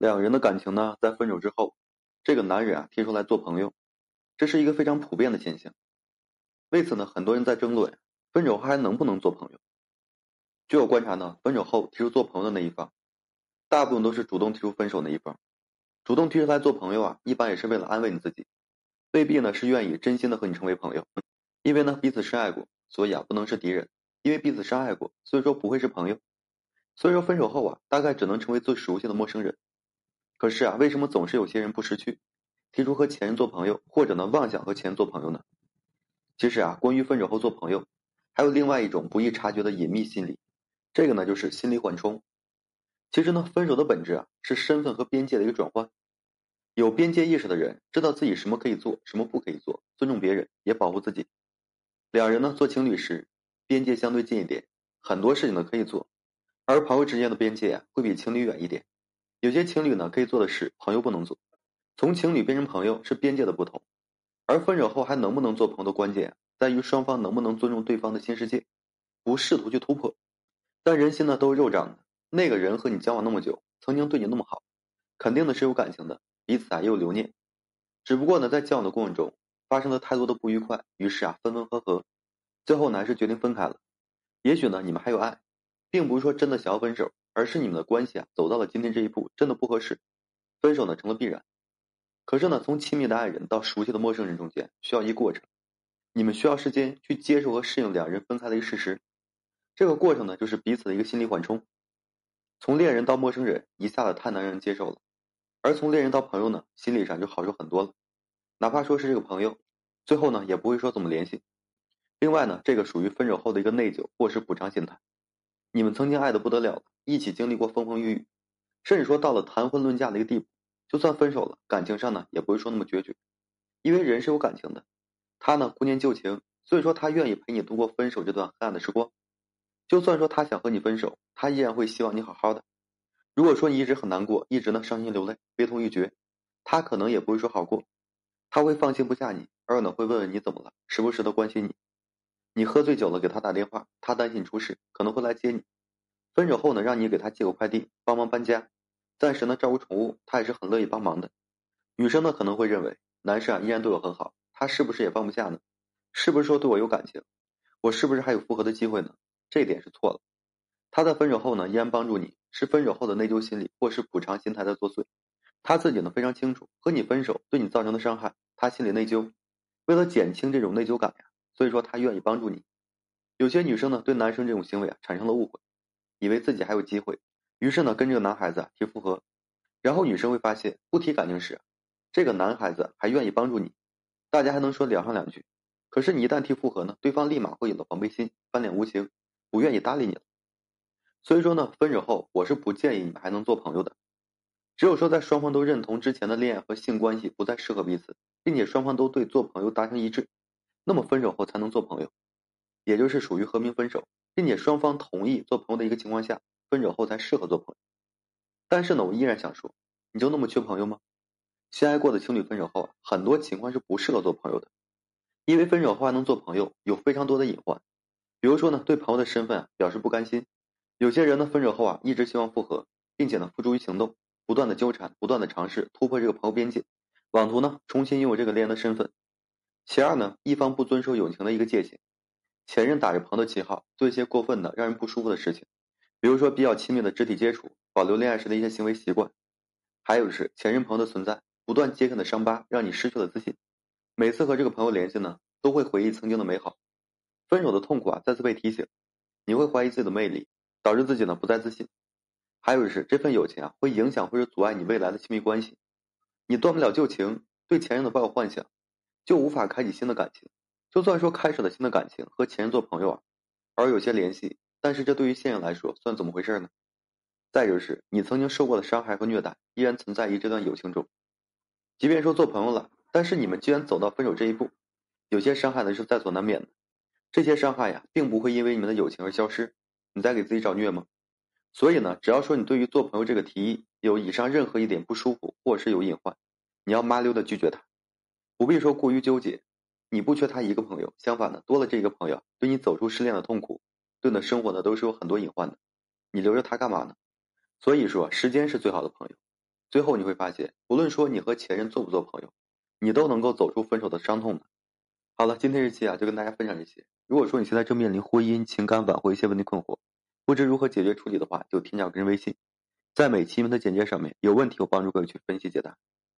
两人的感情呢，在分手之后，这个男人啊提出来做朋友，这是一个非常普遍的现象。为此呢，很多人在争论分手后还能不能做朋友。据我观察呢，分手后提出做朋友的那一方，大部分都是主动提出分手那一方。主动提出来做朋友啊，一般也是为了安慰你自己，未必呢是愿意真心的和你成为朋友。因为呢彼此深爱过，所以啊不能是敌人；因为彼此深爱过，所以说不会是朋友。所以说分手后啊，大概只能成为最熟悉的陌生人。可是啊，为什么总是有些人不识趣，提出和前任做朋友，或者呢妄想和前任做朋友呢？其实啊，关于分手后做朋友，还有另外一种不易察觉的隐秘心理，这个呢就是心理缓冲。其实呢，分手的本质啊是身份和边界的一个转换。有边界意识的人，知道自己什么可以做，什么不可以做，尊重别人，也保护自己。两人呢做情侣时，边界相对近一点，很多事情呢可以做，而朋友之间的边界啊会比情侣远一点。有些情侣呢可以做的事，朋友不能做。从情侣变成朋友是边界的不同，而分手后还能不能做朋友的关键在于双方能不能尊重对方的新世界，不试图去突破。但人心呢都是肉长的，那个人和你交往那么久，曾经对你那么好，肯定的是有感情的，彼此啊也有留念。只不过呢在交往的过程中发生了太多的不愉快，于是啊分分合合，最后呢还是决定分开了。也许呢你们还有爱，并不是说真的想要分手。而是你们的关系啊，走到了今天这一步，真的不合适，分手呢成了必然。可是呢，从亲密的爱人到熟悉的陌生人中间，需要一过程。你们需要时间去接受和适应两人分开的一个事实。这个过程呢，就是彼此的一个心理缓冲。从恋人到陌生人，一下子太难让人接受了；而从恋人到朋友呢，心理上就好受很多了。哪怕说是这个朋友，最后呢也不会说怎么联系。另外呢，这个属于分手后的一个内疚或是补偿心态。你们曾经爱的不得了。一起经历过风风雨雨，甚至说到了谈婚论嫁的一个地步，就算分手了，感情上呢也不会说那么决绝，因为人是有感情的。他呢顾念旧情，所以说他愿意陪你度过分手这段黑暗的时光。就算说他想和你分手，他依然会希望你好好的。如果说你一直很难过，一直呢伤心流泪，悲痛欲绝，他可能也不会说好过，他会放心不下你，而呢会问问你怎么了，时不时的关心你。你喝醉酒了给他打电话，他担心出事，可能会来接你。分手后呢，让你给他寄个快递，帮忙搬家，暂时呢照顾宠物，他也是很乐意帮忙的。女生呢可能会认为，男生啊依然对我很好，他是不是也放不下呢？是不是说对我有感情？我是不是还有复合的机会呢？这点是错了。他在分手后呢依然帮助你，是分手后的内疚心理或是补偿心态在作祟。他自己呢非常清楚，和你分手对你造成的伤害，他心里内疚。为了减轻这种内疚感呀，所以说他愿意帮助你。有些女生呢对男生这种行为啊产生了误会。以为自己还有机会，于是呢跟这个男孩子提复合，然后女生会发现不提感情时，这个男孩子还愿意帮助你，大家还能说聊上两句。可是你一旦提复合呢，对方立马会有了防备心，翻脸无情，不愿意搭理你了。所以说呢，分手后我是不建议你们还能做朋友的，只有说在双方都认同之前的恋爱和性关系不再适合彼此，并且双方都对做朋友达成一致，那么分手后才能做朋友，也就是属于和平分手。并且双方同意做朋友的一个情况下，分手后才适合做朋友。但是呢，我依然想说，你就那么缺朋友吗？相爱过的情侣分手后啊，很多情况是不适合做朋友的，因为分手后还能做朋友，有非常多的隐患。比如说呢，对朋友的身份啊表示不甘心。有些人呢，分手后啊，一直希望复合，并且呢，付诸于行动，不断的纠缠，不断的尝试突破这个朋友边界，妄图呢，重新拥有这个恋人的身份。其二呢，一方不遵守友情的一个界限。前任打着朋友的旗号做一些过分的、让人不舒服的事情，比如说比较亲密的肢体接触，保留恋爱时的一些行为习惯，还有是前任朋友的存在，不断揭开的伤疤，让你失去了自信。每次和这个朋友联系呢，都会回忆曾经的美好，分手的痛苦啊，再次被提醒，你会怀疑自己的魅力，导致自己呢不再自信。还有是这份友情啊，会影响或者阻碍你未来的亲密关系，你断不了旧情，对前任的抱有幻想，就无法开启新的感情。就算说开始了新的感情，和前任做朋友啊，而有些联系，但是这对于现任来说算怎么回事呢？再就是你曾经受过的伤害和虐待依然存在于这段友情中，即便说做朋友了，但是你们既然走到分手这一步，有些伤害呢是在所难免的。这些伤害呀，并不会因为你们的友情而消失。你在给自己找虐吗？所以呢，只要说你对于做朋友这个提议有以上任何一点不舒服，或是有隐患，你要麻溜的拒绝他，不必说过于纠结。你不缺他一个朋友，相反的，多了这一个朋友，对你走出失恋的痛苦，对你的生活呢，都是有很多隐患的。你留着他干嘛呢？所以说，时间是最好的朋友。最后你会发现，无论说你和前任做不做朋友，你都能够走出分手的伤痛的。好了，今天这期啊就跟大家分享这些。如果说你现在正面临婚姻、情感挽回一些问题困惑，不知如何解决处理的话，就添加我个人微信，在每期文的简介上面，有问题我帮助各位去分析解答。